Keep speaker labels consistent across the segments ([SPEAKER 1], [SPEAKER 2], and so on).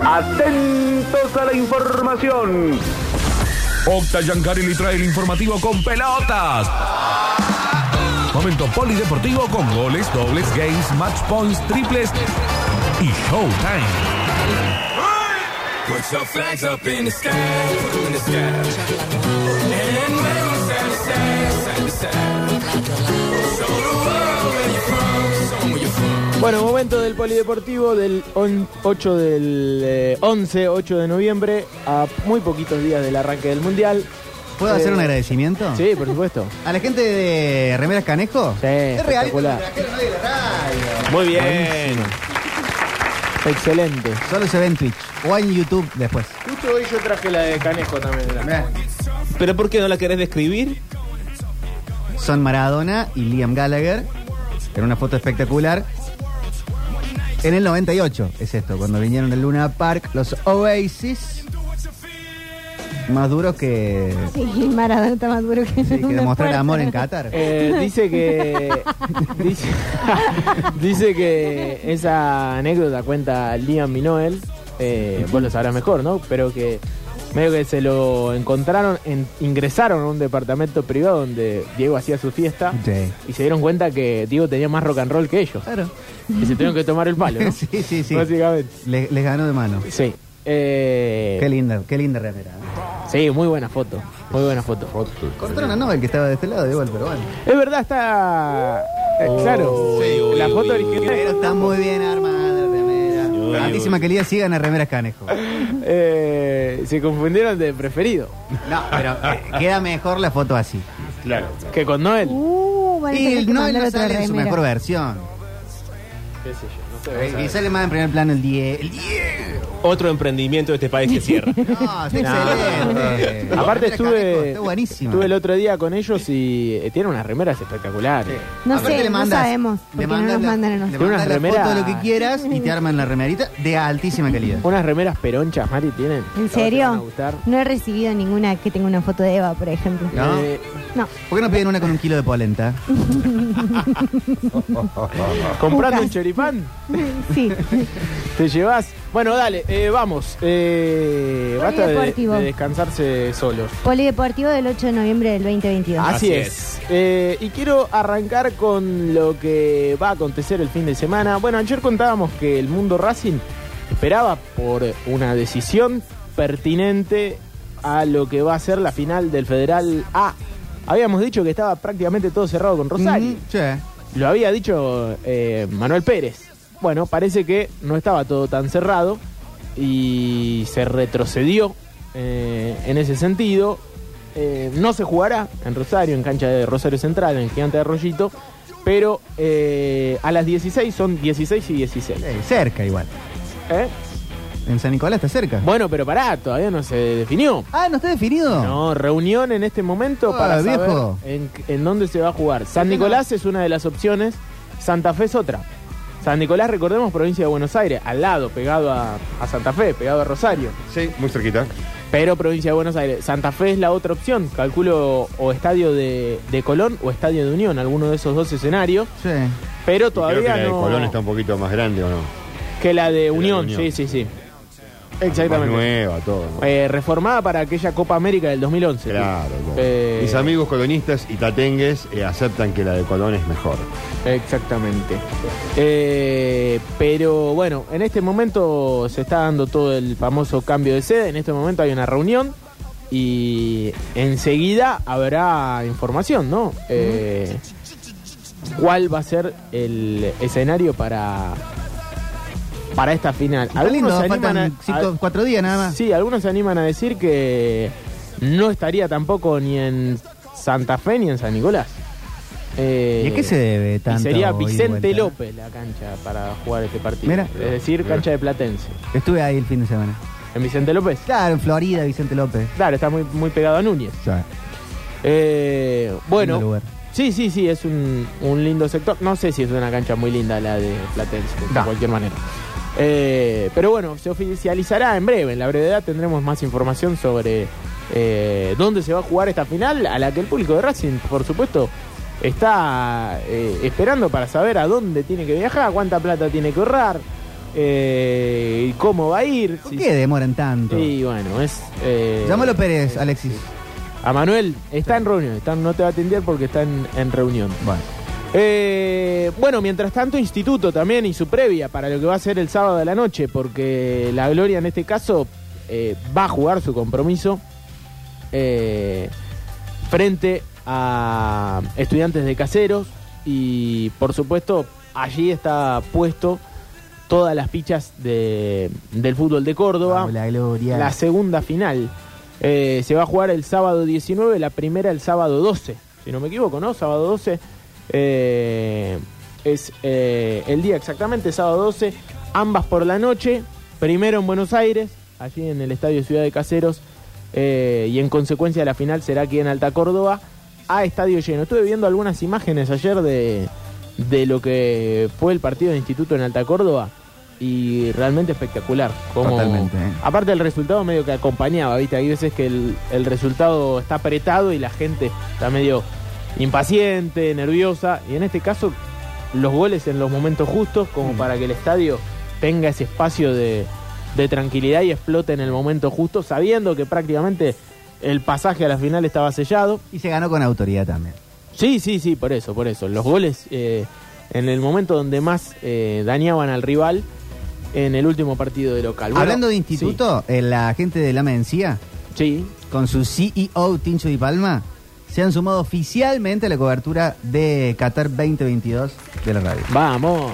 [SPEAKER 1] Atentos a la información.
[SPEAKER 2] Octa Yancari le trae el informativo con pelotas. Momento polideportivo con goles, dobles, games, match points, triples y showtime.
[SPEAKER 3] Bueno, momento del polideportivo del on- 8 del eh, 11, 8 de noviembre, a muy poquitos días del arranque del Mundial.
[SPEAKER 4] ¿Puedo
[SPEAKER 3] Eh,
[SPEAKER 4] hacer un agradecimiento?
[SPEAKER 3] Sí, por supuesto.
[SPEAKER 4] ¿A la gente de Remeras Canejo?
[SPEAKER 3] Sí,
[SPEAKER 4] es real.
[SPEAKER 5] Muy bien.
[SPEAKER 3] Excelente.
[SPEAKER 4] Solo se ve en Twitch o en YouTube después.
[SPEAKER 3] Justo hoy yo traje la de Canejo también.
[SPEAKER 4] Mirá.
[SPEAKER 5] ¿Pero por qué no la querés describir?
[SPEAKER 4] Son Maradona y Liam Gallagher en una foto espectacular. En el 98 es esto, cuando vinieron del Luna Park, los Oasis. Más duros que,
[SPEAKER 6] Sí, Maradona está más duro que,
[SPEAKER 4] sí, que demostrar
[SPEAKER 6] puerta.
[SPEAKER 4] amor en Qatar.
[SPEAKER 3] Eh, dice que dice, dice que esa anécdota cuenta Liam Minoel, eh, vos lo sabrás mejor, ¿no? Pero que medio que se lo encontraron, en- ingresaron a un departamento privado donde Diego hacía su fiesta
[SPEAKER 4] Sí.
[SPEAKER 3] y se dieron cuenta que Diego tenía más rock and roll que ellos
[SPEAKER 4] Claro.
[SPEAKER 3] y se tuvieron que tomar el palo, ¿no?
[SPEAKER 4] sí, sí, sí.
[SPEAKER 3] Básicamente.
[SPEAKER 4] Le- les ganó de mano.
[SPEAKER 3] Sí. Eh,
[SPEAKER 4] Qué linda, qué linda remera. ¿eh?
[SPEAKER 3] sí, muy buena foto, muy buena foto.
[SPEAKER 4] Cortaron a Nobel que estaba de este lado igual, pero bueno.
[SPEAKER 3] Es verdad, está... eh, claro,
[SPEAKER 5] Sí,
[SPEAKER 3] la
[SPEAKER 5] uy,
[SPEAKER 3] foto
[SPEAKER 5] uy,
[SPEAKER 3] original...
[SPEAKER 4] Pero está muy bien armada
[SPEAKER 5] Uy,
[SPEAKER 4] Altísima
[SPEAKER 5] uy.
[SPEAKER 4] calidad, sigan a Remeras Canejo.
[SPEAKER 3] Eh, se confundieron de preferido.
[SPEAKER 4] No, pero eh, queda mejor la foto así.
[SPEAKER 5] Claro.
[SPEAKER 3] Que con Noel.
[SPEAKER 6] Uh,
[SPEAKER 4] Y el
[SPEAKER 6] que
[SPEAKER 4] Noel no
[SPEAKER 6] otra
[SPEAKER 4] sale en su mejor versión.
[SPEAKER 3] ¿Qué sé yo?
[SPEAKER 4] Y sale más en primer plano el 10. El 10.
[SPEAKER 5] Otro emprendimiento de este país que cierra.
[SPEAKER 4] No, está excelente.
[SPEAKER 3] Aparte estuve,
[SPEAKER 4] Está
[SPEAKER 3] estuve el otro día con ellos y eh, tienen unas remeras espectaculares.
[SPEAKER 6] No
[SPEAKER 4] Aparte
[SPEAKER 6] sé,
[SPEAKER 4] le
[SPEAKER 6] no
[SPEAKER 4] mandas-
[SPEAKER 6] sabemos,
[SPEAKER 4] le
[SPEAKER 6] porque no nos
[SPEAKER 4] mandas
[SPEAKER 6] mandan a nosotros.
[SPEAKER 4] Mandas
[SPEAKER 3] unas remeras-
[SPEAKER 4] foto de lo que quieras y te arman la remerita de altísima calidad.
[SPEAKER 3] Unas remeras peronchas, Mari, tienen.
[SPEAKER 6] ¿En serio? No he recibido ninguna que tenga una foto de Eva, por ejemplo.
[SPEAKER 4] ¿No?
[SPEAKER 3] Eh,
[SPEAKER 6] No.
[SPEAKER 4] ¿Por qué no piden una con un kilo de polenta?
[SPEAKER 3] comprando un choripán,
[SPEAKER 6] Sí.
[SPEAKER 3] te llevas. Bueno, dale, eh, vamos. Eh, basta de, descansarse solos.
[SPEAKER 6] Polideportivo del 8 de noviembre del 2022.
[SPEAKER 3] Así,
[SPEAKER 5] Así
[SPEAKER 3] es. Eh, y quiero arrancar con lo que va a acontecer el fin de semana. Bueno, ayer contábamos que el mundo Racing esperaba por una decisión pertinente a lo que va a ser la final del Federal A. Habíamos dicho que estaba prácticamente todo cerrado con Rosario.
[SPEAKER 4] Mm, sí.
[SPEAKER 3] Lo había dicho eh, Manuel Pérez. Bueno, parece que no estaba todo tan cerrado y se retrocedió eh, en ese sentido. Eh, no se jugará en Rosario, en cancha de Rosario Central, en el Gigante de Arroyito, pero eh, a las 16 son 16 y 16.
[SPEAKER 4] Eh, cerca igual.
[SPEAKER 3] ¿Eh?
[SPEAKER 4] En San Nicolás está cerca.
[SPEAKER 3] Bueno, pero pará, todavía no se definió.
[SPEAKER 4] Ah, ¿no está definido?
[SPEAKER 3] No, reunión en este momento
[SPEAKER 4] Ah,
[SPEAKER 3] para saber
[SPEAKER 4] viejo.
[SPEAKER 3] en, en dónde se va a jugar. San Nicolás es una de las opciones, Santa Fe es otra. San Nicolás, recordemos, provincia de Buenos Aires, al lado, pegado a, a Santa Fe, pegado a Rosario,
[SPEAKER 7] Sí, muy cerquita.
[SPEAKER 3] pero provincia de Buenos Aires. Santa Fe es la otra opción, calculo o estadio de, de Colón o estadio de Unión, alguno de esos dos escenarios,
[SPEAKER 4] Sí.
[SPEAKER 3] pero
[SPEAKER 7] Y creo
[SPEAKER 3] todavía
[SPEAKER 7] que la de
[SPEAKER 3] no...
[SPEAKER 7] Colón está un poquito más grande, ¿o no?
[SPEAKER 3] Que la de Unión,
[SPEAKER 7] Unión.
[SPEAKER 3] sí, sí, sí.
[SPEAKER 7] Más
[SPEAKER 3] Exactamente.
[SPEAKER 7] nueva, todo. ¿no?
[SPEAKER 3] Eh, reformada para aquella Copa América del 2011.
[SPEAKER 7] Claro, claro.
[SPEAKER 3] Eh,
[SPEAKER 7] Mis amigos colonistas y tatengues eh, aceptan que la de Colón es mejor.
[SPEAKER 3] Exactamente. Eh, pero bueno, en este momento se está dando todo el famoso cambio de sede. En este momento hay una reunión y enseguida habrá información, ¿no? Eh, ¿Cuál va a ser el escenario para, para esta final?
[SPEAKER 4] Está lindo,
[SPEAKER 3] se animan a-
[SPEAKER 4] cinco-
[SPEAKER 3] a-
[SPEAKER 4] cuatro días nada más.
[SPEAKER 3] Sí, algunos se animan a decir que no estaría tampoco ni en Santa Fe ni en San Nicolás. Eh,
[SPEAKER 4] ¿Y a qué se debe
[SPEAKER 3] y
[SPEAKER 4] tanto?
[SPEAKER 3] sería Vicente? López la cancha para jugar este partido.
[SPEAKER 4] Mira.
[SPEAKER 3] es decir, cancha de Platense.
[SPEAKER 4] Estuve ahí el fin de semana.
[SPEAKER 3] ¿En Vicente López?
[SPEAKER 4] Claro, en Florida, Vicente López.
[SPEAKER 3] Claro, está muy, muy pegado a Núñez.
[SPEAKER 4] Sí.
[SPEAKER 3] Eh, bueno,
[SPEAKER 4] lugar.
[SPEAKER 3] sí, sí, sí, es un, un lindo sector. No sé si es una cancha muy linda la de Platense, de
[SPEAKER 4] No.
[SPEAKER 3] cualquier manera. Eh, pero bueno, se oficializará en breve. En la brevedad tendremos más información sobre eh, dónde se va a jugar esta final, a la que el público de Racing, por supuesto, está eh, esperando para saber a dónde tiene que viajar, cuánta plata tiene que ahorrar. y cómo va a ir.
[SPEAKER 4] ¿Por
[SPEAKER 3] Sí,
[SPEAKER 4] qué demoran tanto?
[SPEAKER 3] Y bueno, es...
[SPEAKER 4] Llámalo Pérez, Alexis.
[SPEAKER 3] A Manuel, está en reunión, está- no te va a atender porque está en, en reunión.
[SPEAKER 4] Bueno.
[SPEAKER 3] Eh, bueno, mientras tanto, Instituto también y su previa para lo que va a ser el sábado de la noche, porque la Gloria en este caso eh, va a jugar su compromiso eh, frente a estudiantes de caseros y por supuesto allí está puesto todas las fichas de- del fútbol de Córdoba.
[SPEAKER 4] Vamos, la gloria.
[SPEAKER 3] La segunda final se va a jugar el sábado 19, la primera el sábado 12, si no me equivoco, ¿no? Sábado 12 eh, es eh, el día exactamente, sábado 12, ambas por la noche, primero en Buenos Aires, allí en el Estadio Ciudad de Caseros, eh, y en consecuencia la final será aquí en Alta Córdoba, a estadio lleno. Estuve viendo algunas imágenes ayer de, de lo que fue el partido de Instituto en Alta Córdoba y realmente espectacular. Como,
[SPEAKER 4] Totalmente, ¿eh?
[SPEAKER 3] Aparte el resultado medio que acompañaba, ¿viste? Hay veces que el, el resultado está apretado y la gente está medio impaciente, nerviosa. Y en este caso, los goles en los momentos justos, como
[SPEAKER 4] Mm.
[SPEAKER 3] para que el estadio tenga ese espacio de, de tranquilidad y explote en el momento justo, sabiendo que prácticamente el pasaje a la final estaba sellado.
[SPEAKER 4] Y se ganó con autoridad también.
[SPEAKER 3] Sí, sí, sí, por eso, por eso. Los goles eh, en el momento donde más eh, dañaban al rival en el último partido de local. Bueno,
[SPEAKER 4] Hablando de instituto, eh, la gente de la Mencía,
[SPEAKER 3] sí.
[SPEAKER 4] con su CEO Tincho Di Palma, se han sumado oficialmente a la cobertura de Qatar 2022 de la radio.
[SPEAKER 3] vamos.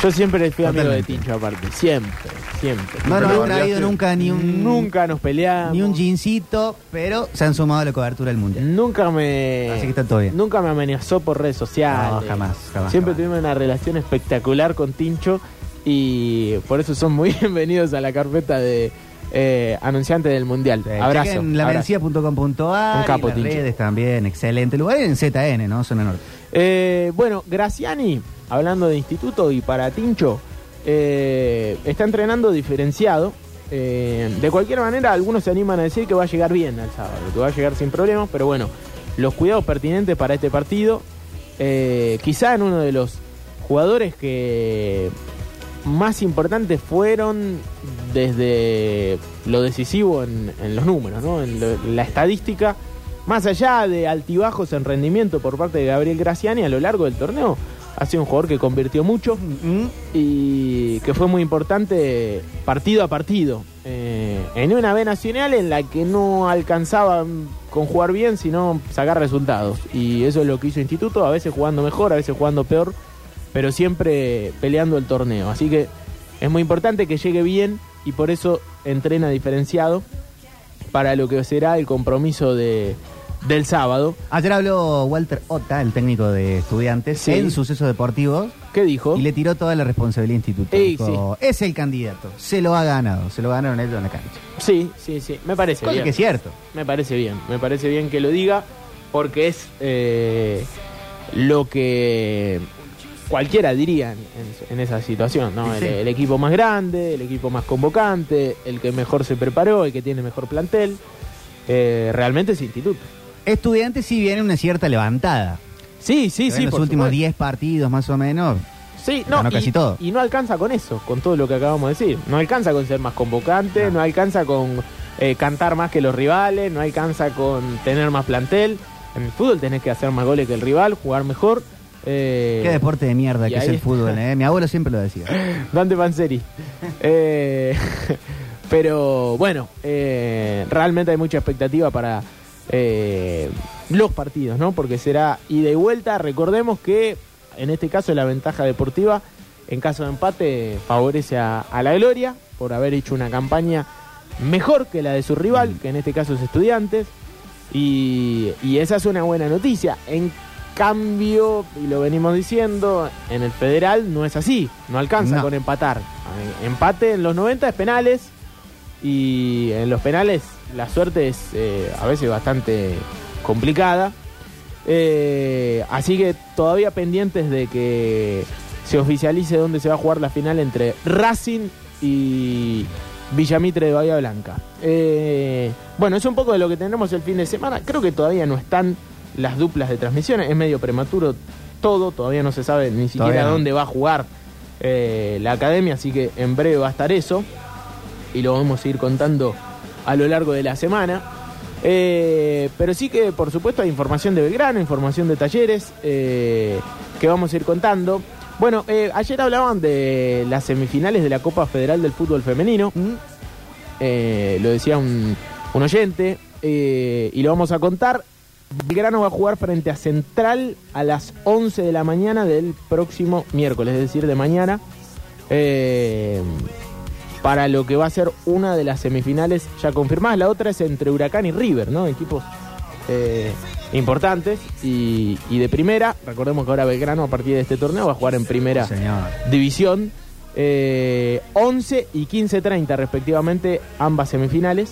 [SPEAKER 3] Yo siempre fui amigo de
[SPEAKER 4] Totalmente.
[SPEAKER 3] Tincho aparte, siempre, siempre.
[SPEAKER 4] no nos han traído nunca ni un,
[SPEAKER 3] Nunca nos peleamos.
[SPEAKER 4] ni un jeansito, pero se han sumado a la cobertura del mundial.
[SPEAKER 3] Nunca me.
[SPEAKER 4] Así que está todo bien.
[SPEAKER 3] Nunca me amenazó por redes sociales.
[SPEAKER 4] No, jamás, jamás,
[SPEAKER 3] Siempre
[SPEAKER 4] jamás.
[SPEAKER 3] tuvimos una relación espectacular con Tincho y por eso son muy bienvenidos a la carpeta de eh, anunciantes del mundial.
[SPEAKER 4] Sí,
[SPEAKER 3] abrazo. capo,
[SPEAKER 4] y las redes también, excelente lugar en ZN, ¿no? Zona Norte.
[SPEAKER 3] Eh, bueno, Graciani, hablando de instituto y para Tincho, eh, está entrenando diferenciado. Eh, de cualquier manera, algunos se animan a decir que va a llegar bien al sábado, que va a llegar sin problemas, pero bueno, los cuidados pertinentes para este partido, quizá en uno de los jugadores que más importantes fueron desde lo decisivo en, los números, ¿no? en la estadística, más allá de altibajos en rendimiento por parte de Gabriel Graciani a lo largo del torneo, ha sido un jugador que convirtió mucho y que fue muy importante partido a partido. eh, en una B nacional en la que no alcanzaba con jugar bien, sino sacar resultados. Y eso es lo que hizo Instituto, a veces jugando mejor, a veces jugando peor, pero siempre peleando el torneo. Así que es muy importante que llegue bien y por eso entrena diferenciado para lo que será el compromiso de, del sábado.
[SPEAKER 4] Ayer habló Walter Ota, el técnico de estudiantes,
[SPEAKER 3] Sí.
[SPEAKER 4] en sucesos deportivos
[SPEAKER 3] ¿Qué dijo?
[SPEAKER 4] y le tiró toda la responsabilidad al instituto.
[SPEAKER 3] Ey,
[SPEAKER 4] Dijo, Es el candidato, se lo ha ganado, se lo ganaron ellos en la cancha.
[SPEAKER 3] Sí, sí, sí, me parece
[SPEAKER 4] Cosa
[SPEAKER 3] bien.
[SPEAKER 4] que es cierto.
[SPEAKER 3] Me parece bien, me parece bien que lo diga porque es eh, lo que cualquiera diría en, en- en esa situación, ¿no?
[SPEAKER 4] Sí,
[SPEAKER 3] El, equipo más grande, el equipo más convocante, el que mejor se preparó, el que tiene mejor plantel, eh, realmente es instituto.
[SPEAKER 4] Estudiantes sí viene una cierta levantada.
[SPEAKER 3] Sí, sí,
[SPEAKER 4] En
[SPEAKER 3] sí.
[SPEAKER 4] los
[SPEAKER 3] por
[SPEAKER 4] últimos
[SPEAKER 3] supuesto.
[SPEAKER 4] 10 partidos más o menos.
[SPEAKER 3] Sí, no, y,
[SPEAKER 4] casi todo.
[SPEAKER 3] y no alcanza con eso, con todo lo que acabamos de decir. No alcanza con ser más convocante, no,
[SPEAKER 4] No.
[SPEAKER 3] alcanza con eh, cantar más que los rivales, no alcanza con tener más plantel. En el fútbol tenés que hacer más goles que el rival, jugar mejor. Eh,
[SPEAKER 4] Qué deporte de mierda que es el
[SPEAKER 3] está.
[SPEAKER 4] fútbol, ¿eh? Mi abuelo siempre lo decía.
[SPEAKER 3] Dante Panzeri. Eh, pero bueno, eh, realmente hay mucha expectativa para los partidos, ¿no? Porque será ida y vuelta. Recordemos que en este caso la ventaja deportiva, en caso de empate, favorece a, a la Gloria por haber hecho una campaña mejor que la de su rival, que en este caso es Estudiantes. Y, y esa es una buena noticia. En cambio, y lo venimos diciendo, en el federal no es así, no alcanza
[SPEAKER 4] No.
[SPEAKER 3] con empatar. Empate en los 90 es penales y en los penales la suerte es eh, a veces bastante complicada. Eh, así que todavía pendientes de que se oficialice dónde se va a jugar la final entre Racing y Villamitre de Bahía Blanca. Eh, bueno, es un poco de lo que tendremos el fin de semana. Creo que todavía no están las duplas de transmisiones. Es medio prematuro todo. Todavía no se sabe ni siquiera
[SPEAKER 4] Todavía
[SPEAKER 3] dónde va a jugar eh, la academia, así que en breve va a estar eso y lo vamos a ir contando a lo largo de la semana. Eh, pero sí que, por supuesto, hay información de Belgrano, información de talleres eh, que vamos a ir contando. Bueno, ayer hablaban de las semifinales de la Copa Federal del Fútbol Femenino. Eh, lo decía un, un oyente y lo vamos a contar. Belgrano va a jugar frente a Central a las 11 de la mañana del próximo miércoles, es decir, de mañana. Eh, para lo que va a ser una de las semifinales ya confirmadas. La otra es entre Huracán y River, ¿no? Equipos eh, importantes y, y de primera. Recordemos que ahora Belgrano a partir de este torneo va a jugar en primera
[SPEAKER 4] Señor.
[SPEAKER 3] división. Eh, 11 y 15-30 respectivamente ambas semifinales.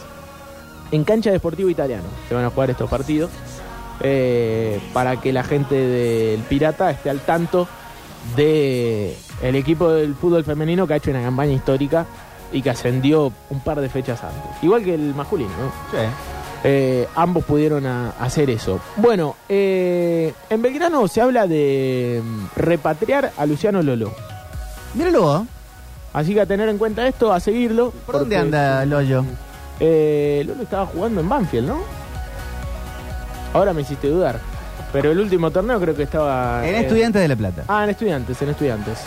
[SPEAKER 3] En cancha de Sportivo Italiano se van a jugar estos partidos. Eh, para que la gente del Pirata esté al tanto de el equipo del fútbol femenino que ha hecho una campaña histórica y que ascendió un par de fechas antes. Igual que el masculino, ¿no?
[SPEAKER 4] Sí.
[SPEAKER 3] Eh, ambos pudieron a- hacer eso. Bueno, eh, en Belgrano se habla de mm, repatriar a Luciano Lolo.
[SPEAKER 4] Míralo.
[SPEAKER 3] Así que a tener en cuenta esto, a seguirlo.
[SPEAKER 4] ¿Por dónde anda el hoyo?
[SPEAKER 3] Eh, Lolo estaba jugando en Banfield, ¿no? Ahora me hiciste dudar. Pero el último torneo creo que estaba...
[SPEAKER 4] En
[SPEAKER 3] eh,
[SPEAKER 4] Estudiantes de La Plata.
[SPEAKER 3] Ah, en Estudiantes, en Estudiantes.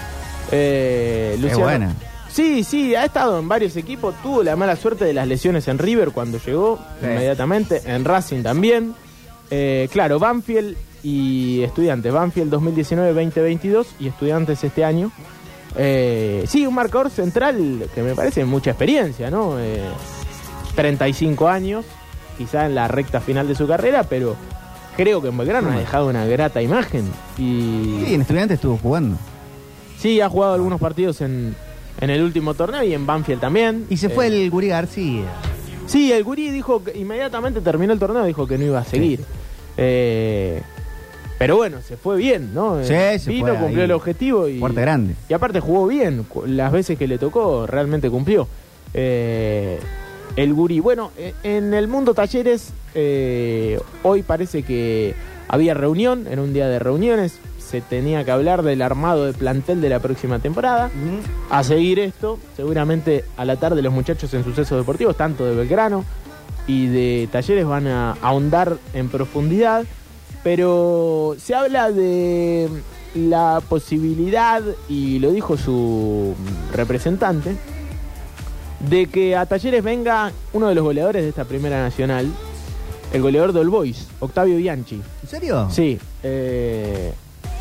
[SPEAKER 3] Eh,
[SPEAKER 4] Es
[SPEAKER 3] Luciano-
[SPEAKER 4] buena.
[SPEAKER 3] Sí, sí, ha estado en varios equipos. Tuvo la mala suerte de las lesiones en River cuando llegó
[SPEAKER 4] Sí.
[SPEAKER 3] inmediatamente. En Racing también. Eh, claro, Banfield y Estudiantes. Banfield 2019-2022 y Estudiantes este año. Eh, sí, un marcador central que me parece mucha experiencia, ¿no? Eh, 35 años, quizá en la recta final de su carrera, pero creo que en Belgrano ha dejado una grata imagen. Y
[SPEAKER 4] Sí, en Estudiantes estuvo jugando.
[SPEAKER 3] Sí, ha jugado algunos partidos en, en el último torneo y en Banfield también.
[SPEAKER 4] Y se fue
[SPEAKER 3] Eh,
[SPEAKER 4] el Guri García.
[SPEAKER 3] Sí, el Gurí dijo que inmediatamente terminó el torneo, dijo que no iba a seguir. Eh, pero bueno, se fue bien, ¿no?
[SPEAKER 4] Sí,
[SPEAKER 3] Eh,
[SPEAKER 4] se
[SPEAKER 3] Vino,
[SPEAKER 4] fue ahí.
[SPEAKER 3] cumplió el objetivo y.
[SPEAKER 4] Puerta grande.
[SPEAKER 3] Y aparte jugó bien, las veces que le tocó realmente cumplió. Eh, el Gurí. Bueno, eh, en el mundo talleres eh, hoy parece que había reunión, en un día de reuniones se tenía que hablar del armado de plantel de la próxima temporada. A seguir esto, seguramente a la tarde los muchachos en sucesos deportivos, tanto de Belgrano y de Talleres, van a ahondar en profundidad. Pero se habla de la posibilidad, y lo dijo su representante, de que a Talleres venga uno de los goleadores de esta primera nacional, el goleador de All Boys, Octavio Bianchi.
[SPEAKER 4] ¿En serio?
[SPEAKER 3] Sí, eh,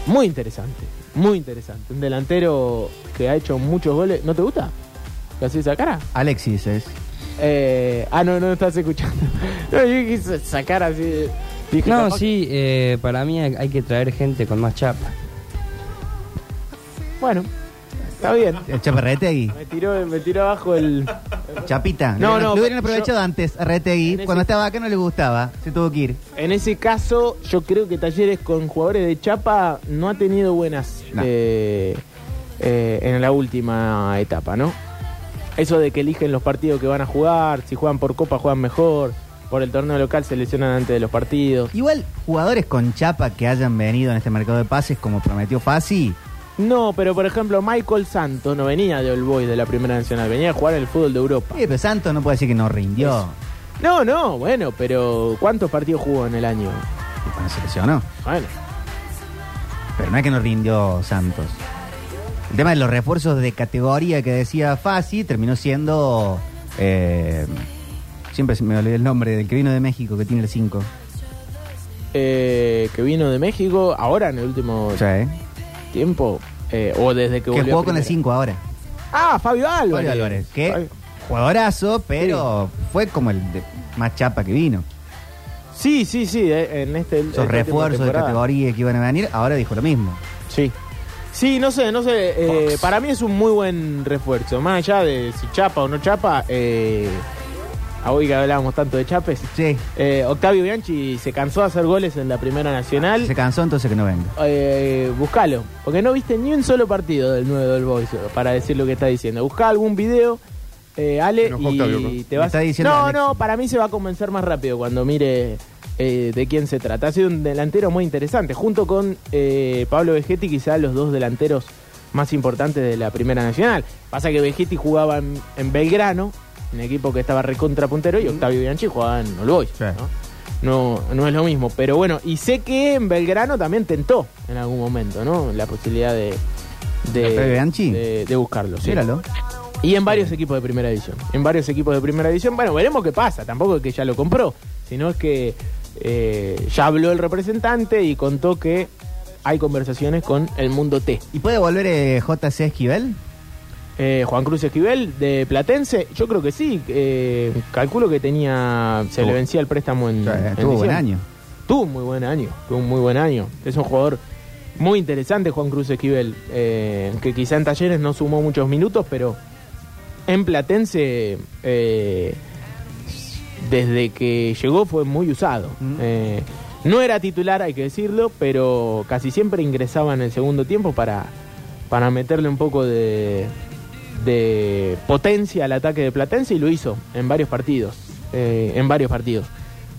[SPEAKER 3] muy interesante, muy interesante. Un delantero que ha hecho muchos goles. ¿No te gusta? ¿Que así esa cara?
[SPEAKER 4] Alexis es.
[SPEAKER 3] Eh, ah, no, no estás escuchando. No, yo quise sacar así. Dije,
[SPEAKER 8] No, sí, eh, para mí hay hay que traer gente con más chapa.
[SPEAKER 3] Bueno, está bien.
[SPEAKER 4] El Chaparretegui.
[SPEAKER 3] Me tiró, me tiró abajo el.
[SPEAKER 4] Chapita.
[SPEAKER 3] No, no,
[SPEAKER 4] Lo hubieran
[SPEAKER 3] yo-
[SPEAKER 4] aprovechado antes a Retegui.
[SPEAKER 3] En ese-
[SPEAKER 4] Cuando estaba acá no le gustaba. Se tuvo que ir.
[SPEAKER 3] En ese caso, yo creo que Talleres con jugadores de Chapa no ha tenido buenas
[SPEAKER 4] No.
[SPEAKER 3] eh, eh, en la última etapa, ¿no? Eso de que eligen los partidos que van a jugar, si juegan por Copa juegan mejor, por el torneo local se lesionan antes de los partidos.
[SPEAKER 4] Igual, jugadores con chapa que hayan venido en este mercado de pases, como prometió Fasi,
[SPEAKER 3] No, pero por ejemplo, Michael Santos no venía de All Boys de la Primera Nacional, venía a jugar en el fútbol de Europa.
[SPEAKER 4] Sí, pero Santos no puede decir que no rindió.
[SPEAKER 3] No, no, bueno, pero ¿cuántos partidos jugó en el año?
[SPEAKER 4] Cuando se lesionó.
[SPEAKER 3] Bueno,
[SPEAKER 4] Pero no es que no rindió Santos. El tema de los refuerzos de categoría que decía Fasi terminó siendo. eh, siempre se me olvidé el nombre del que vino de México, que tiene el 5.
[SPEAKER 3] eh, que vino de México ahora en el último tiempo, eh, o desde que
[SPEAKER 4] jugó con el
[SPEAKER 3] primera.
[SPEAKER 4] 5 ahora.
[SPEAKER 3] Ah, Fabio Álvarez.
[SPEAKER 4] Fabio Álvarez. Que
[SPEAKER 3] Fabio-
[SPEAKER 4] jugadorazo, pero fue como el de más chapa que vino.
[SPEAKER 3] Sí, sí, sí, eh, en este.
[SPEAKER 4] Esos refuerzos de categoría que iban a venir, ahora dijo lo mismo.
[SPEAKER 3] Sí. Sí, no sé, no sé. eh, para mí es un muy buen refuerzo. Más allá de si chapa o no chapa, eh, a hoy que hablábamos tanto de chapes.
[SPEAKER 4] Sí.
[SPEAKER 3] eh, Octavio Bianchi se cansó de hacer goles en la Primera Nacional.
[SPEAKER 4] Se cansó entonces que no venga.
[SPEAKER 3] Eh, buscalo, porque no viste ni un solo partido del 9 del Boys para decir lo que está diciendo. Busca algún video, eh, Ale, y te vas.
[SPEAKER 4] está diciendo
[SPEAKER 3] no, no, para mí se va a convencer más rápido cuando mire eh, de quién se trata. Ha sido un delantero muy interesante, junto con eh, Pablo Vegetti, quizá los dos delanteros más importantes de la Primera Nacional. Pasa que Vegetti jugaba en, en Belgrano, un equipo que estaba recontra puntero, y Octavio Bianchi jugaba en All Boys,
[SPEAKER 4] Sí.
[SPEAKER 3] ¿no? No, no es lo mismo. Pero bueno, y sé que en Belgrano también tentó en algún momento, ¿no? La posibilidad de, de,
[SPEAKER 4] ¿Octavio Bianchi?
[SPEAKER 3] de, de buscarlo. sí.
[SPEAKER 4] Míralo.
[SPEAKER 3] Y en varios equipos de primera división. En varios equipos de primera división. Bueno, veremos qué pasa. Tampoco es que ya lo compró, sino es que eh, ya habló el representante y contó que hay conversaciones con el mundo T.
[SPEAKER 4] ¿Y puede volver eh, JC Esquivel?
[SPEAKER 3] Eh, Juan Cruz Esquivel de Platense, yo creo que sí. eh, calculo que tenía. Se le vencía el préstamo en.
[SPEAKER 4] O sea,
[SPEAKER 3] en
[SPEAKER 4] tuvo buen año.
[SPEAKER 3] Tuvo un muy buen año, tuvo un muy buen año. Es un jugador muy interesante, Juan Cruz Esquivel, eh, que quizá en Talleres no sumó muchos minutos, pero en Platense, desde que llegó fue muy usado.
[SPEAKER 4] Mm.
[SPEAKER 3] No era titular, hay que decirlo, pero casi siempre ingresaba en el segundo tiempo para, para meterle un poco de, de potencia al ataque de Platense y lo hizo en varios partidos. eh, en varios partidos.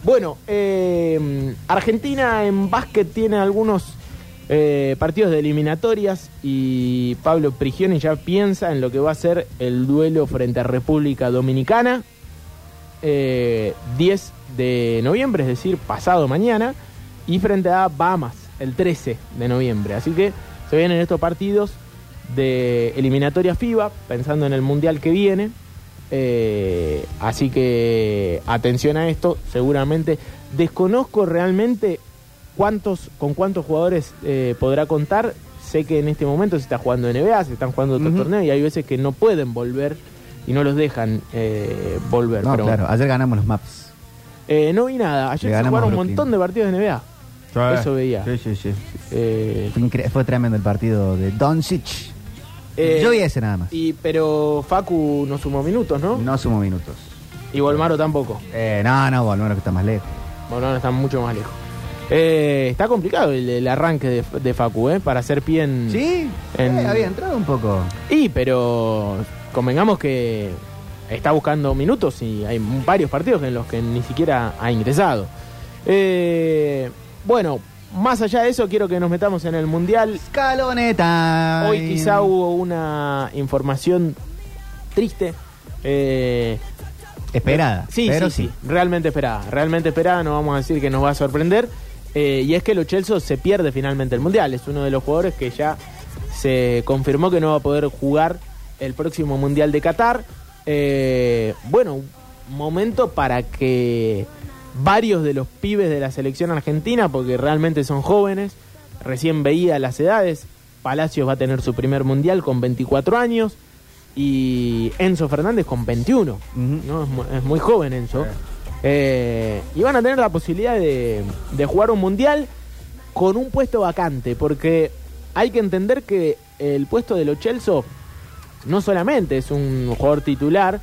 [SPEAKER 3] Bueno, eh, Argentina en básquet tiene algunos eh, partidos de eliminatorias y Pablo Prigioni ya piensa en lo que va a ser el duelo frente a República Dominicana. eh, 10 de noviembre, es decir, pasado mañana, y frente a Bahamas el 13 de noviembre. Así que se vienen estos partidos de eliminatoria FIBA, pensando en el mundial que viene. Eh, así que atención a esto, seguramente. Desconozco realmente cuántos, con cuántos jugadores eh, podrá contar. Sé que en este momento se está jugando NBA, se están jugando otros
[SPEAKER 4] Ujú.
[SPEAKER 3] torneos y hay veces que no pueden volver y no los dejan eh, volver.
[SPEAKER 4] No,
[SPEAKER 3] pero,
[SPEAKER 4] claro. Ayer ganamos los maps.
[SPEAKER 3] no vi nada. Ayer se jugaron un montón de partidos de NBA. Eso veía.
[SPEAKER 4] Sí, sí, sí. Fue, fue tremendo el partido de Doncic.
[SPEAKER 3] Eh,
[SPEAKER 4] Yo vi ese nada más.
[SPEAKER 3] Y, pero Facu no sumó minutos, ¿no?
[SPEAKER 4] No sumo minutos.
[SPEAKER 3] Y Volmaro tampoco.
[SPEAKER 4] Eh, no, no, Volmaro que está más lejos.
[SPEAKER 3] Volmaro está mucho más lejos. Eh, está complicado el, el arranque de, de Facu, ¿eh? Para hacer pie en...
[SPEAKER 4] Sí,
[SPEAKER 3] En-
[SPEAKER 4] eh, había entrado un poco.
[SPEAKER 3] Y, pero convengamos que está buscando minutos y hay varios partidos en los que ni siquiera ha ingresado. Eh, bueno, más allá de eso, quiero que nos metamos en el Mundial.
[SPEAKER 4] Escaloneta.
[SPEAKER 3] Hoy quizá hubo una información triste. Eh,
[SPEAKER 4] Esperada.
[SPEAKER 3] Sí,
[SPEAKER 4] pero
[SPEAKER 3] sí, sí, realmente esperada. Realmente esperada, no vamos a decir que nos va a sorprender. Eh, y es que Lo Celso se pierde finalmente el Mundial. Es uno de los jugadores que ya se confirmó que no va a poder jugar el próximo Mundial de Qatar. Eh, bueno, momento para que varios de los pibes de la selección argentina, porque realmente son jóvenes, recién veía las edades, Palacios va a tener su primer Mundial con 24 años y Enzo Fernández con 21.
[SPEAKER 4] Ujú.
[SPEAKER 3] ¿no? Es, mu- es muy joven Enzo. Eh, y van a tener la posibilidad de, de jugar un mundial con un puesto vacante, porque hay que entender que el puesto de Lo Celso no solamente es un jugador titular,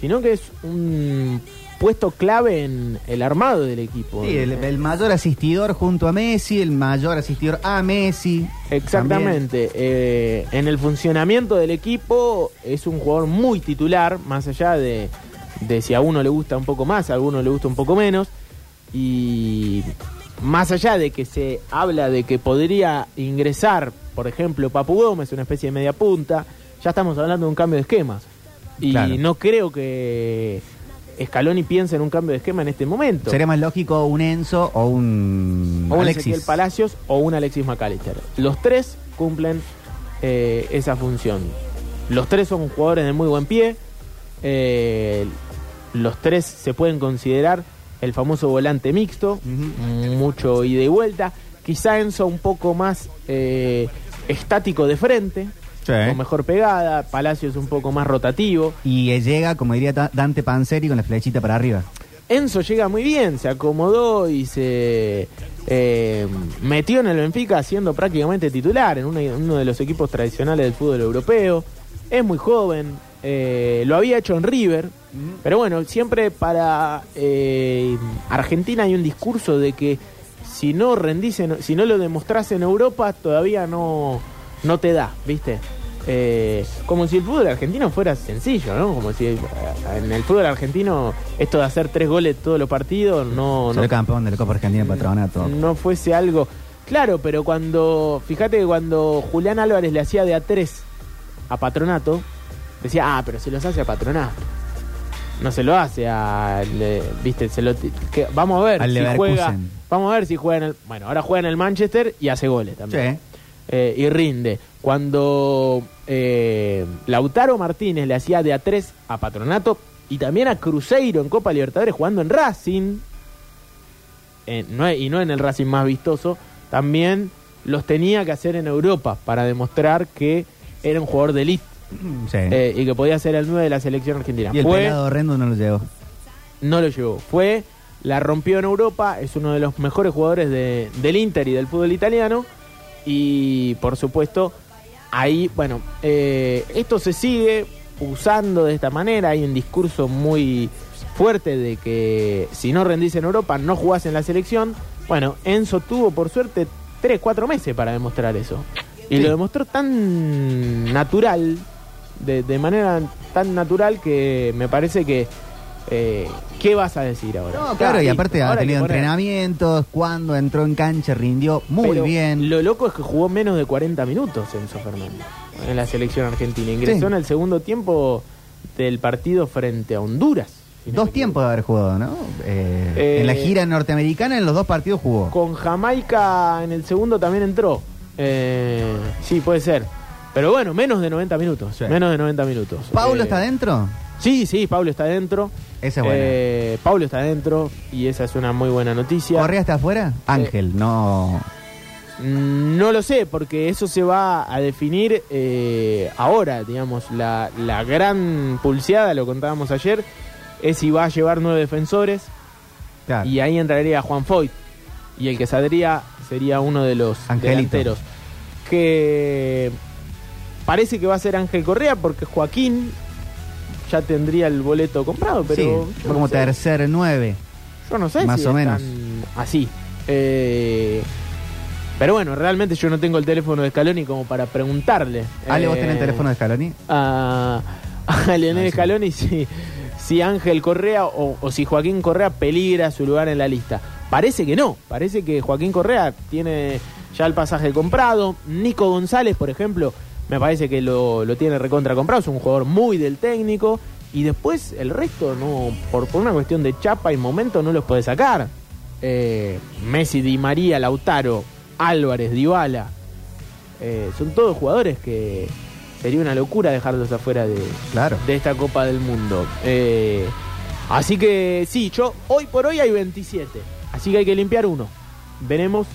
[SPEAKER 3] sino que es un puesto clave en el armado del equipo.
[SPEAKER 4] Sí, el, el mayor asistidor junto a Messi, el mayor asistidor a Messi.
[SPEAKER 3] Exactamente. Eh, en el funcionamiento del equipo es un jugador muy titular, más allá de, de si a uno le gusta un poco más, a alguno le gusta un poco menos. Y más allá de que se habla de que podría ingresar, por ejemplo, Papu Gómez, una especie de media punta, ya estamos hablando de un cambio de esquema. Y
[SPEAKER 4] Claro.
[SPEAKER 3] no creo que Scaloni piense en un cambio de esquema en este momento.
[SPEAKER 4] Sería más lógico un Enzo o un
[SPEAKER 3] o un
[SPEAKER 4] Alexis.
[SPEAKER 3] Ezequiel Palacios o un Alexis McAllister. Los tres cumplen eh, esa función. Los tres son jugadores de muy buen pie. Eh, los tres se pueden considerar el famoso volante mixto, mucho ida y vuelta. Quizá Enzo un poco más eh, estático de frente,
[SPEAKER 4] Sí.
[SPEAKER 3] con mejor pegada. Palacios un poco más rotativo.
[SPEAKER 4] Y eh, llega, como diría Ta- Dante Panzeri, con la flechita para arriba.
[SPEAKER 3] Enzo llega muy bien, se acomodó y se eh, metió en el Benfica siendo prácticamente titular en uno de los equipos tradicionales del fútbol europeo. Es muy joven, eh, lo había hecho en River, pero bueno, siempre para eh, Argentina hay un discurso de que si no rendís, en- si no lo demostrás en Europa, todavía no, no te da, ¿viste? Eh, como si el fútbol argentino fuera sencillo, ¿no? Como si eh, en el fútbol argentino esto de hacer tres goles todos los partidos no,
[SPEAKER 4] campeón de la Copa Argentina Patronato.
[SPEAKER 3] no fuese algo Claro, pero cuando. Fíjate que cuando Julián Álvarez le hacía de A3 a Patronato, decía, ah, pero se los hace a Patronato. No se lo hace a. le- Viste, se lo. que- vamos a ver
[SPEAKER 4] Al
[SPEAKER 3] si juega. Vamos a ver si juega en el. Bueno, ahora juega en el Manchester y hace goles también.
[SPEAKER 4] Sí.
[SPEAKER 3] Eh, y rinde. Cuando eh, Lautaro Martínez le hacía de A3 a Patronato y también a Cruzeiro en Copa Libertadores jugando en Racing, eh, no y no en el Racing más vistoso, también los tenía que hacer en Europa para demostrar que era un jugador de elite
[SPEAKER 4] Sí.
[SPEAKER 3] eh, y que podía ser el 9 de la selección argentina.
[SPEAKER 4] y el
[SPEAKER 3] Fue,
[SPEAKER 4] pelado horrendo no lo llevó.
[SPEAKER 3] no lo llevó. Fue, la rompió en Europa, es uno de los mejores jugadores de- del Inter y del fútbol italiano. Y por supuesto, ahí, bueno, eh, esto se sigue usando de esta manera. Hay un discurso muy fuerte de que si no rendís en Europa, no jugás en la selección. Bueno, Enzo tuvo por suerte 3, 4 meses para demostrar eso. Y
[SPEAKER 4] Sí.
[SPEAKER 3] lo demostró tan natural, de, de manera tan natural que me parece que... eh, ¿Qué vas a decir ahora?
[SPEAKER 4] No, claro, y aparte ha tenido entrenamientos, cuando entró en cancha rindió muy
[SPEAKER 3] Pero
[SPEAKER 4] bien.
[SPEAKER 3] Lo loco es que jugó menos de 40 minutos Enzo Fernández en la selección argentina. Ingresó
[SPEAKER 4] Sí.
[SPEAKER 3] en el segundo tiempo del partido frente a Honduras. si no
[SPEAKER 4] Dos tiempos de haber jugado, ¿no? Eh,
[SPEAKER 3] Eh,
[SPEAKER 4] en la gira norteamericana, en los dos partidos jugó.
[SPEAKER 3] Con Jamaica en el segundo también entró. Eh, sí, puede ser. Pero bueno, menos de 90 minutos.
[SPEAKER 4] Sí.
[SPEAKER 3] Menos de 90 minutos.
[SPEAKER 4] ¿Pablo
[SPEAKER 3] Eh,
[SPEAKER 4] está dentro?
[SPEAKER 3] Sí, sí, Pablo está dentro.
[SPEAKER 4] Esa es buena.
[SPEAKER 3] Eh, Pablo está dentro y esa es una muy buena noticia.
[SPEAKER 4] ¿Correa está afuera? Ángel, no.
[SPEAKER 3] Mm, No lo sé, porque eso se va a definir eh, ahora, digamos, la, la gran pulseada, lo contábamos ayer, es si va a llevar nueve defensores
[SPEAKER 4] Claro.
[SPEAKER 3] y ahí entraría Juan Foyt y el que saldría sería uno de los
[SPEAKER 4] Angelito.
[SPEAKER 3] delanteros. Que parece que va a ser Ángel Correa porque Joaquín ya tendría el boleto comprado, pero
[SPEAKER 4] sí,
[SPEAKER 3] no
[SPEAKER 4] como
[SPEAKER 3] sé.
[SPEAKER 4] tercer nueve.
[SPEAKER 3] Yo no sé
[SPEAKER 4] Más
[SPEAKER 3] si
[SPEAKER 4] o menos.
[SPEAKER 3] así. Eh, pero bueno, realmente yo no tengo el teléfono de Scaloni como para preguntarle.
[SPEAKER 4] Ale, ¿vos
[SPEAKER 3] eh,
[SPEAKER 4] tenés el teléfono de Scaloni?
[SPEAKER 3] A, a Leonel
[SPEAKER 4] sí.
[SPEAKER 3] Scaloni si, si Ángel Correa o, o si Joaquín Correa peligra su lugar en la lista. Parece que no. Parece que Joaquín Correa tiene ya el pasaje comprado. Nico González, por ejemplo, me parece que lo, lo tiene recontra comprado. Es un jugador muy del técnico. Y después el resto, no por, por una cuestión de chapa y momento, no los puede sacar. Eh, Messi, Di María, Lautaro, Álvarez, Dybala. Eh, son todos jugadores que sería una locura dejarlos afuera de,
[SPEAKER 4] Claro.
[SPEAKER 3] de esta Copa del Mundo. Eh, así que sí, yo hoy por hoy hay 27. Así que hay que limpiar uno. Veremos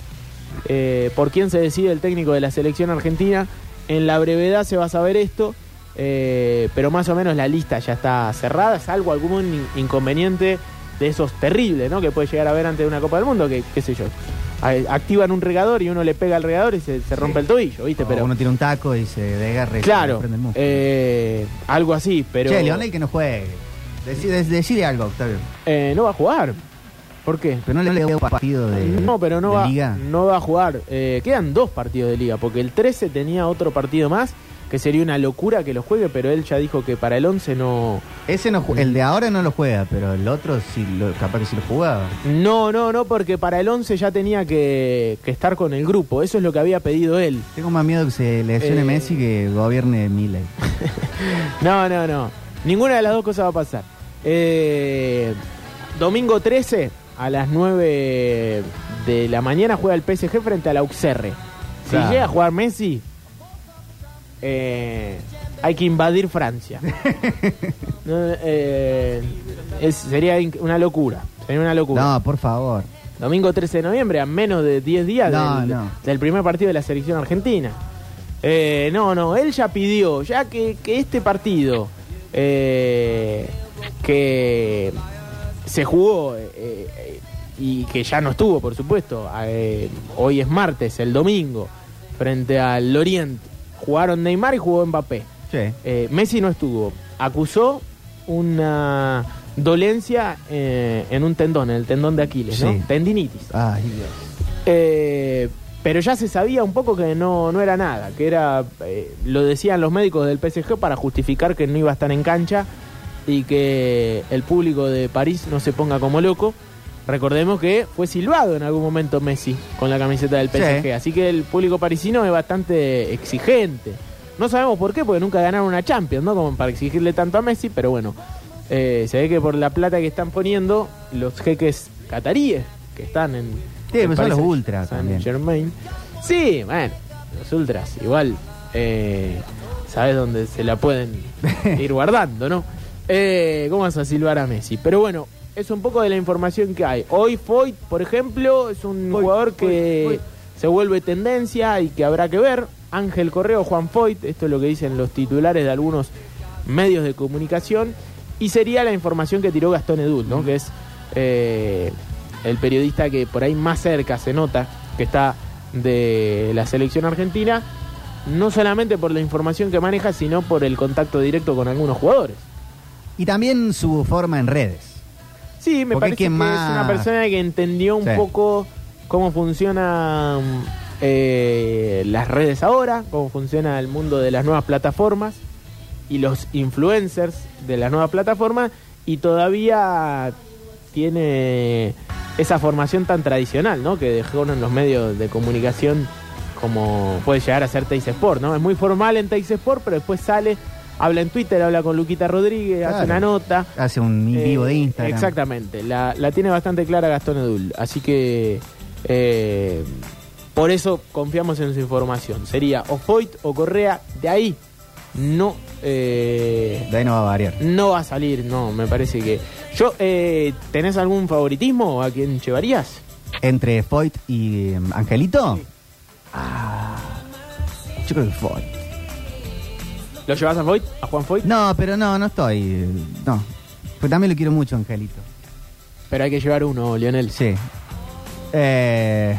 [SPEAKER 3] eh, por quién se decide el técnico de la selección argentina. En la brevedad se va a saber esto. eh, pero más o menos la lista ya está cerrada, salvo algún in- inconveniente de esos terribles, ¿no? Que puede llegar a haber antes de una Copa del Mundo, que qué sé yo. Activan un regador y uno le pega al regador y se, se rompe el tobillo, ¿viste?
[SPEAKER 4] O
[SPEAKER 3] Pero
[SPEAKER 4] uno tira un taco y se desgarre. y se
[SPEAKER 3] Claro,
[SPEAKER 4] le prende el músculo.
[SPEAKER 3] eh, algo así, pero
[SPEAKER 4] Che, Leonel que no juegue. Decide, decide algo, Octavio.
[SPEAKER 3] eh, no va a jugar. ¿Por qué?
[SPEAKER 4] Pero no le veo partido de,
[SPEAKER 3] no, pero no va,
[SPEAKER 4] liga.
[SPEAKER 3] no va a jugar. Eh, quedan dos partidos de liga, porque el 13 tenía otro partido más, que sería una locura que lo juegue, pero él ya dijo que para el 11 no...
[SPEAKER 4] Ese no, el de ahora no lo juega, pero el otro sí lo, capaz que sí lo jugaba.
[SPEAKER 3] No, no, no, porque para el 11 ya tenía que, que estar con el grupo, eso es lo que había pedido él.
[SPEAKER 4] Tengo más miedo que se lesione
[SPEAKER 3] Eh.
[SPEAKER 4] Messi que gobierne Milei.
[SPEAKER 3] No, no, no. Ninguna de las dos cosas va a pasar. Eh, domingo 13 a las 9 de la mañana juega el PSG frente al Auxerre. Si
[SPEAKER 4] Claro.
[SPEAKER 3] llega a jugar Messi, eh, hay que invadir Francia. No, eh, es- sería una locura. Sería una locura.
[SPEAKER 4] No, por favor.
[SPEAKER 3] Domingo 13 de noviembre, a menos de 10 días
[SPEAKER 4] No,
[SPEAKER 3] del,
[SPEAKER 4] no.
[SPEAKER 3] del primer partido de la selección argentina. Eh, no, no, él ya pidió, ya que, que este partido que se jugó y que ya no estuvo, por supuesto, eh, hoy es martes, el domingo, frente al Oriente, jugaron Neymar y jugó Mbappé.
[SPEAKER 4] Sí.
[SPEAKER 3] Eh, Messi no estuvo. Acusó una dolencia eh, en un tendón, en el tendón de Aquiles, ¿no? Tendinitis.
[SPEAKER 4] Ay, Dios.
[SPEAKER 3] Pero ya se sabía un poco que no, no era nada, que era, lo decían los médicos del PSG para justificar que no iba a estar en cancha y que el público de París no se ponga como loco. Recordemos que fue silbado en algún momento Messi con la camiseta del PSG,
[SPEAKER 4] Sí.
[SPEAKER 3] así que el público parisino es bastante exigente. No sabemos por qué, porque nunca ganaron una Champions, ¿no? Como para exigirle tanto a Messi, pero bueno, eh, se ve que por la plata que están poniendo los jeques cataríes que están en...
[SPEAKER 4] Sí,
[SPEAKER 3] en
[SPEAKER 4] los ultras también.
[SPEAKER 3] Saint-Germain. Sí, bueno, los ultras, igual, eh, sabes dónde se la pueden ir guardando, ¿no? Eh, ¿Cómo vas a silbar a Messi? Pero bueno, es un poco de la información que hay. Hoy Foyt, por ejemplo, es un
[SPEAKER 4] Foyt,
[SPEAKER 3] jugador que
[SPEAKER 4] Foyt,
[SPEAKER 3] se vuelve tendencia y que habrá que ver. Ángel Correo, Juan Foyt, esto es lo que dicen los titulares de algunos medios de comunicación. Y sería la información que tiró Gastón Edul, ¿no? Que es eh, el periodista que por ahí más cerca se nota que está de la selección argentina, no solamente por la información que maneja, sino por el contacto directo con algunos jugadores.
[SPEAKER 4] Y también su forma en redes.
[SPEAKER 3] Sí, me
[SPEAKER 4] Porque
[SPEAKER 3] parece que
[SPEAKER 4] ¿quién
[SPEAKER 3] es
[SPEAKER 4] más?
[SPEAKER 3] una persona que entendió un
[SPEAKER 4] Sí.
[SPEAKER 3] poco cómo funcionan eh, las redes ahora, cómo funciona el mundo de las nuevas plataformas y los influencers de las nuevas plataformas y todavía tiene esa formación tan tradicional, ¿no? Que dejaron en los medios de comunicación como puede llegar a ser Teis Sport, ¿no? Es muy formal en Teis Sport, pero después sale, habla en Twitter, habla con Luquita Rodríguez, hace una nota.
[SPEAKER 4] Hace un vivo de
[SPEAKER 3] Eh,
[SPEAKER 4] Instagram.
[SPEAKER 3] Exactamente, la, la tiene bastante clara Gastón Edul, así que eh, por eso confiamos en su información. Sería o Foyt o Correa, de ahí no eh,
[SPEAKER 4] De ahí no va a variar.
[SPEAKER 3] no va a salir, no, me parece que... Yo, eh, ¿tenés algún favoritismo a quién llevarías?
[SPEAKER 4] Entre Foyt y em, Angelito. Ah, yo creo que Foyt.
[SPEAKER 3] ¿Lo llevas a Foyt? ¿A Juan Foyt?
[SPEAKER 4] No, pero no, no estoy. No. Pues también lo quiero mucho, Angelito.
[SPEAKER 3] Pero hay que llevar uno, Lionel.
[SPEAKER 4] Sí. Eh,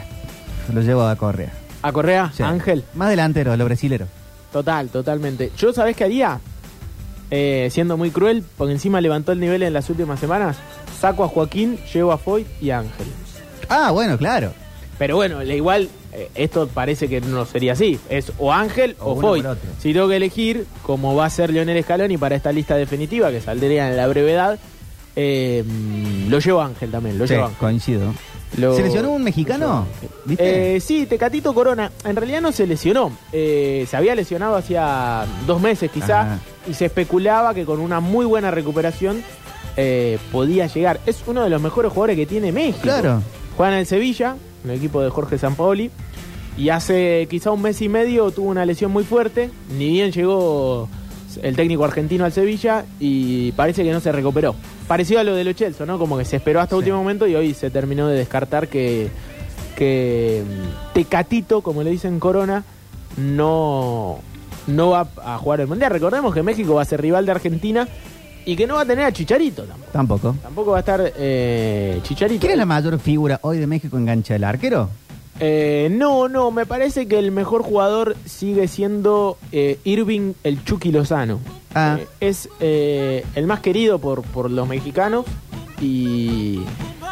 [SPEAKER 4] lo llevo a Correa.
[SPEAKER 3] ¿A Correa?
[SPEAKER 4] Sí.
[SPEAKER 3] ¿A Ángel?
[SPEAKER 4] Más delantero, lo brasilero.
[SPEAKER 3] Total, totalmente. ¿Yo sabés qué haría? Eh, siendo muy cruel, porque encima levantó el nivel en las últimas semanas, saco a Joaquín, llevo a Foyt y a Ángel.
[SPEAKER 4] Ah, bueno, claro.
[SPEAKER 3] Pero bueno, le- igual, eh, esto parece que no sería así. Es o Ángel
[SPEAKER 4] O
[SPEAKER 3] o,
[SPEAKER 4] otro.
[SPEAKER 3] Si tengo que elegir, como va a ser Lionel Scaloni para esta lista definitiva, que saldría en la brevedad, eh, mm, lo llevo Ángel también, lo
[SPEAKER 4] Sí,
[SPEAKER 3] llevo Ángel.
[SPEAKER 4] coincido.
[SPEAKER 3] Lo-
[SPEAKER 4] ¿Se lesionó un mexicano? ¿Viste?
[SPEAKER 3] Eh, sí, Tecatito Corona. En realidad no se lesionó. Eh, se había lesionado hacía dos meses quizá
[SPEAKER 4] Ajá.
[SPEAKER 3] y se especulaba que con una muy buena recuperación eh, podía llegar. Es uno de los mejores jugadores que tiene México.
[SPEAKER 4] Claro.
[SPEAKER 3] Juega en el Sevilla, en el equipo de Jorge Sampaoli. Y hace quizá un mes y medio tuvo una lesión muy fuerte. Ni bien llegó el técnico argentino al Sevilla y parece que no se recuperó. Parecido a lo de Lo Celso, ¿no? Como que se esperó hasta
[SPEAKER 4] Sí.
[SPEAKER 3] último momento y hoy se terminó de descartar que, que mm, Tecatito, como le dicen Corona, no, no va a jugar el Mundial. Recordemos que México va a ser rival de Argentina y que no va a tener a Chicharito tampoco.
[SPEAKER 4] Tampoco.
[SPEAKER 3] Tampoco va a estar eh, Chicharito.
[SPEAKER 4] ¿Quién es la mayor figura hoy de México en gancha del arquero?
[SPEAKER 3] Eh, no, no, me parece que el mejor jugador sigue siendo eh, Irving el Chucky Lozano.
[SPEAKER 4] Ah.
[SPEAKER 3] Es el más querido por, por los mexicanos y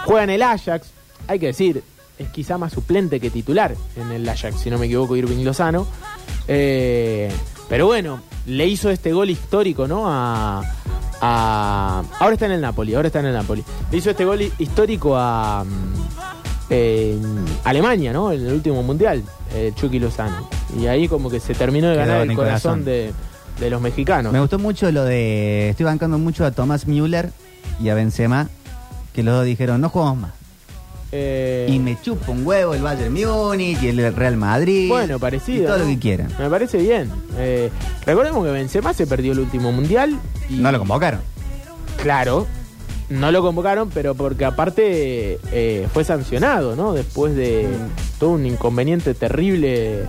[SPEAKER 3] juega en el Ajax. Hay que decir, es quizá más suplente que titular en el Ajax, si no me equivoco, Irving Lozano. Pero bueno, le hizo este gol histórico, ¿no? A, a- ahora está en el Napoli, ahora está en el Napoli. Le hizo este gol hi- histórico a mm, Alemania, ¿no? En el último mundial, eh, Chucky Lozano. Y ahí como que se terminó de ganar el corazón,
[SPEAKER 4] corazón.
[SPEAKER 3] de, de los mexicanos.
[SPEAKER 4] Me gustó mucho lo de. Estoy bancando mucho a Thomas Müller y a Benzema, que los dos dijeron: no jugamos más.
[SPEAKER 3] Eh,
[SPEAKER 4] Y me chupa un huevo el Bayern Múnich y el Real Madrid.
[SPEAKER 3] Bueno, parecido.
[SPEAKER 4] Y todo
[SPEAKER 3] ¿no?
[SPEAKER 4] lo que quieran.
[SPEAKER 3] Me parece bien. Eh, recordemos que Benzema se perdió el último mundial. Y,
[SPEAKER 4] No lo convocaron.
[SPEAKER 3] Claro, no lo convocaron, pero porque aparte eh, fue sancionado, ¿no? Después de todo un inconveniente terrible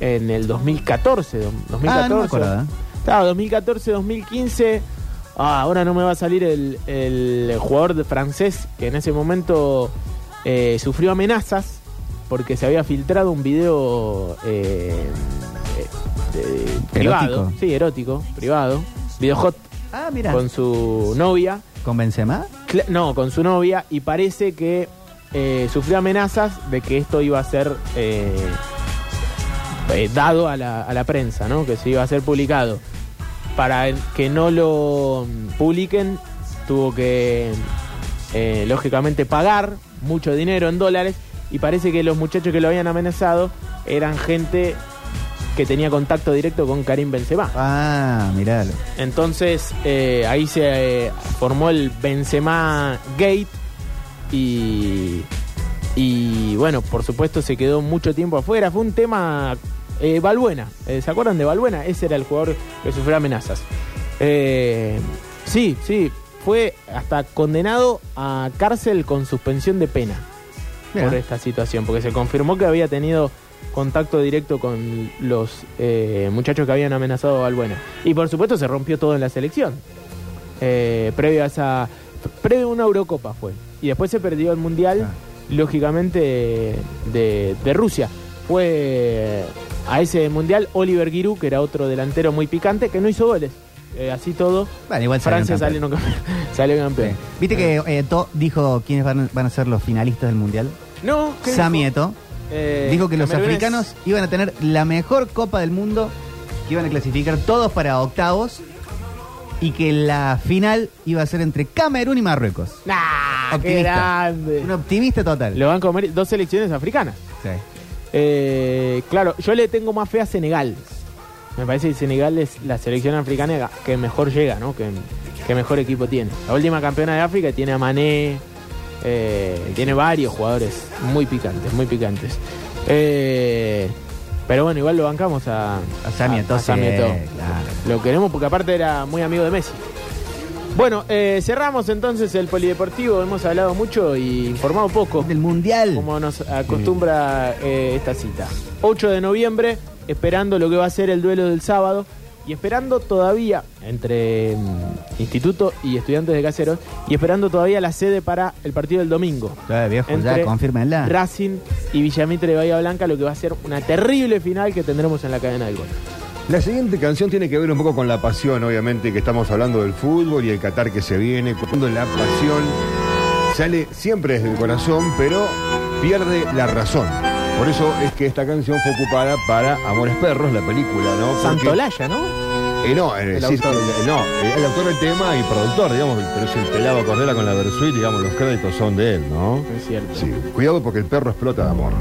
[SPEAKER 3] en el 2014. do- 2014.
[SPEAKER 4] Ah, no me acordaba.
[SPEAKER 3] Claro, 2014, 2015. Ah, ahora no me va a salir el, el jugador de francés que en ese momento eh, sufrió amenazas porque se había filtrado un video eh, eh, privado.
[SPEAKER 4] Erótico.
[SPEAKER 3] Sí, erótico, privado. Video hot
[SPEAKER 4] Ah, mira.
[SPEAKER 3] con su novia.
[SPEAKER 4] ¿Con Benzema?
[SPEAKER 3] No, con su novia y parece que eh, sufrió amenazas de que esto iba a ser eh, eh, dado a la, a la prensa, ¿no? Que se iba a ser publicado. Para que no lo mm, publiquen, tuvo que lógicamente, pagar mucho dinero en dólares. Y parece que los muchachos que lo habían amenazado eran gente que tenía contacto directo con Karim Benzema.
[SPEAKER 4] Ah, miralo.
[SPEAKER 3] Entonces eh, ahí se eh, formó el Benzema Gate y, y bueno, por supuesto se quedó mucho tiempo afuera. Fue un tema... Eh, Balbuena, eh, ¿se acuerdan de Balbuena? Ese era el jugador que sufrió amenazas. Eh, sí, sí, fue hasta condenado a cárcel con suspensión de pena por esta situación, porque se confirmó que había tenido contacto directo con los eh, muchachos que habían amenazado a Balbuena. Y por supuesto se rompió todo en la selección. Eh, previo a esa. Previo a una Eurocopa fue. Y después se perdió el Mundial,
[SPEAKER 4] Ah.
[SPEAKER 3] lógicamente, de, de Rusia. Fue a ese Mundial Oliver Giroud, que era otro delantero muy picante, que no hizo goles. Eh, así todo,
[SPEAKER 4] Bueno, igual
[SPEAKER 3] Francia salió, campeón. salió campeón.
[SPEAKER 4] Sí. ¿Viste que eh, To dijo quiénes van, van a ser los finalistas del Mundial?
[SPEAKER 3] No, ¿qué
[SPEAKER 4] Sami
[SPEAKER 3] dijo?
[SPEAKER 4] Eto'o
[SPEAKER 3] Eh,
[SPEAKER 4] dijo que los
[SPEAKER 3] camerunes-
[SPEAKER 4] africanos iban a tener la mejor Copa del Mundo, que iban a clasificar todos para octavos y que la final iba a ser entre Camerún y Marruecos.
[SPEAKER 3] Nah, qué grande.
[SPEAKER 4] Un optimista total.
[SPEAKER 3] Lo van a comer dos selecciones africanas.
[SPEAKER 4] Sí.
[SPEAKER 3] Eh, claro, yo le tengo más fe a Senegal. Me parece que Senegal es la selección africana que mejor llega, ¿no? Que, que mejor equipo tiene. La última campeona de África tiene a Mané, eh, tiene varios jugadores muy picantes, muy picantes. Eh, pero bueno, igual lo bancamos a,
[SPEAKER 4] A
[SPEAKER 3] Eto'o.
[SPEAKER 4] claro.
[SPEAKER 3] Lo queremos porque aparte era muy amigo de Messi. Bueno, eh, cerramos entonces el polideportivo. Hemos hablado mucho y informado poco
[SPEAKER 4] Del Mundial.
[SPEAKER 3] como nos acostumbra eh, esta cita. 8 de noviembre, esperando lo que va a ser el duelo del sábado y esperando todavía entre mm, Instituto y Estudiantes de Caseros y esperando todavía la sede para el partido del domingo.
[SPEAKER 4] Ya, viejo, ya,
[SPEAKER 3] Entre
[SPEAKER 4] confírmenla.
[SPEAKER 3] Racing y Villamitre de Bahía Blanca, lo que va a ser una terrible final que tendremos en la cadena del gol.
[SPEAKER 7] La siguiente canción tiene que ver un poco con la pasión, obviamente, que estamos hablando del fútbol y el Qatar que se viene. Cuando la pasión sale siempre desde el corazón, pero pierde la razón. Por eso es que esta canción fue ocupada para Amores Perros, la película, ¿no? Porque-
[SPEAKER 3] Santolaya, ¿no?
[SPEAKER 7] Eh, no, eh,
[SPEAKER 3] El
[SPEAKER 7] sí,
[SPEAKER 3] autor.
[SPEAKER 7] eh, no, eh, el autor del tema y productor, digamos, pero es el pelado Cordera con la Versuit, digamos, los créditos son de él, ¿no?
[SPEAKER 3] Es cierto.
[SPEAKER 7] Sí, cuidado porque el perro explota de amor.